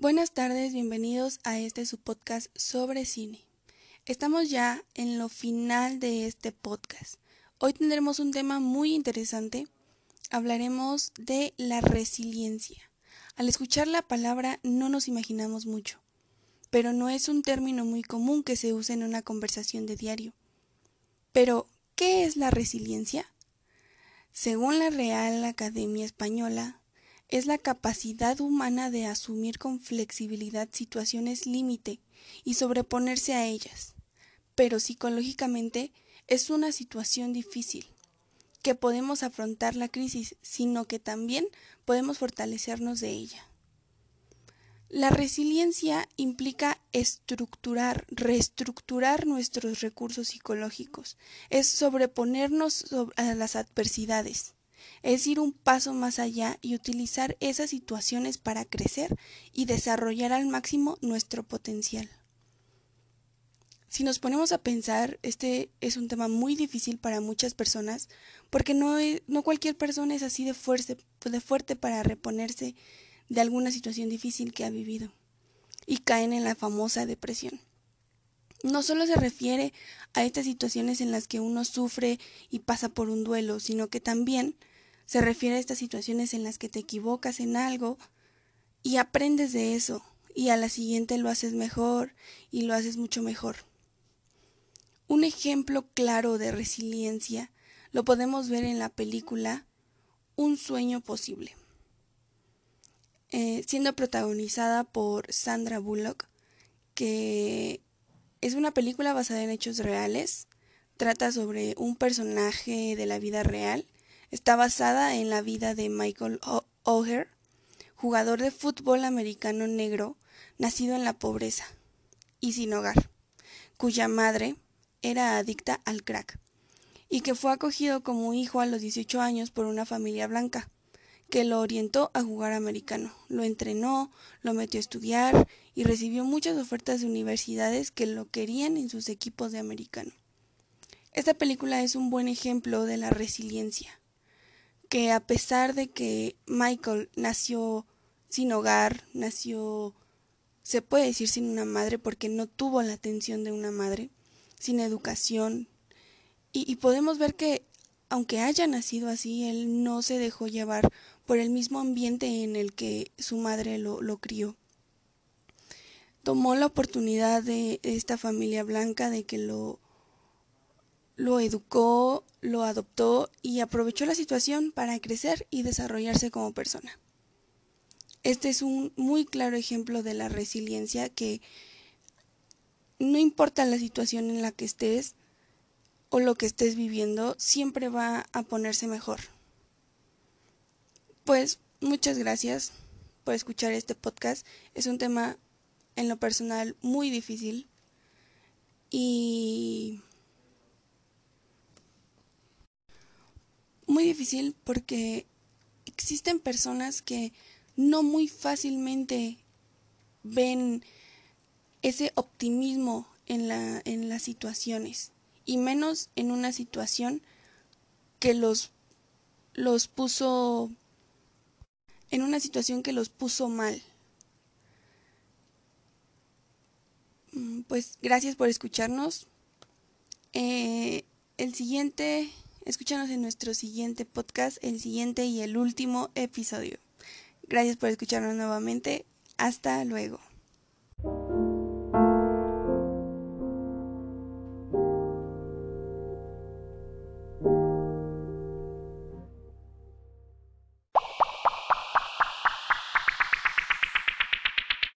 Buenas tardes, bienvenidos a este su podcast sobre cine. Estamos ya en lo final de este podcast. Hoy tendremos un tema muy interesante. Hablaremos de la resiliencia. Al escuchar la palabra no nos imaginamos mucho, pero no es un término muy común que se use en una conversación de diario. Pero, ¿qué es la resiliencia? Según la Real Academia Española, es la capacidad humana de asumir con flexibilidad situaciones límite y sobreponerse a ellas. Pero psicológicamente es una situación difícil, que podemos afrontar la crisis, sino que también podemos fortalecernos de ella. La resiliencia implica estructurar, reestructurar nuestros recursos psicológicos, es sobreponernos a las adversidades es ir un paso más allá y utilizar esas situaciones para crecer y desarrollar al máximo nuestro potencial. Si nos ponemos a pensar, este es un tema muy difícil para muchas personas porque no, cualquier persona es así de fuerte para reponerse de alguna situación difícil que ha vivido y caen en la famosa depresión. No solo se refiere a estas situaciones en las que uno sufre y pasa por un duelo, sino que también se refiere a estas situaciones en las que te equivocas en algo y aprendes de eso y a la siguiente lo haces mejor y lo haces mucho mejor. Un ejemplo claro de resiliencia lo podemos ver en la película Un sueño posible, eh, siendo protagonizada por Sandra Bullock, que es una película basada en hechos reales, trata sobre un personaje de la vida real Está basada en la vida de Michael O'Hare, jugador de fútbol americano negro, nacido en la pobreza y sin hogar, cuya madre era adicta al crack, y que fue acogido como hijo a los 18 años por una familia blanca, que lo orientó a jugar americano, lo entrenó, lo metió a estudiar y recibió muchas ofertas de universidades que lo querían en sus equipos de americano. Esta película es un buen ejemplo de la resiliencia que a pesar de que Michael nació sin hogar, nació, se puede decir sin una madre porque no tuvo la atención de una madre, sin educación, y, podemos ver que aunque haya nacido así, él no se dejó llevar por el mismo ambiente en el que su madre lo, crió. Tomó la oportunidad de esta familia blanca de que lo lo educó, lo adoptó y aprovechó la situación para crecer y desarrollarse como persona. Este es un muy claro ejemplo de la resiliencia que no importa la situación en la que estés o lo que estés viviendo, siempre va a ponerse mejor. Pues muchas gracias por escuchar este podcast. Es un tema en lo personal muy difícil y muy difícil porque existen personas que no muy fácilmente ven ese optimismo en, la, en las situaciones y menos en una situación que los, los puso en una situación que los puso mal. Mm, pues gracias por escucharnos. Eh, el siguiente Escúchanos en nuestro siguiente podcast, el siguiente y el último episodio. Gracias por escucharnos nuevamente. Hasta luego.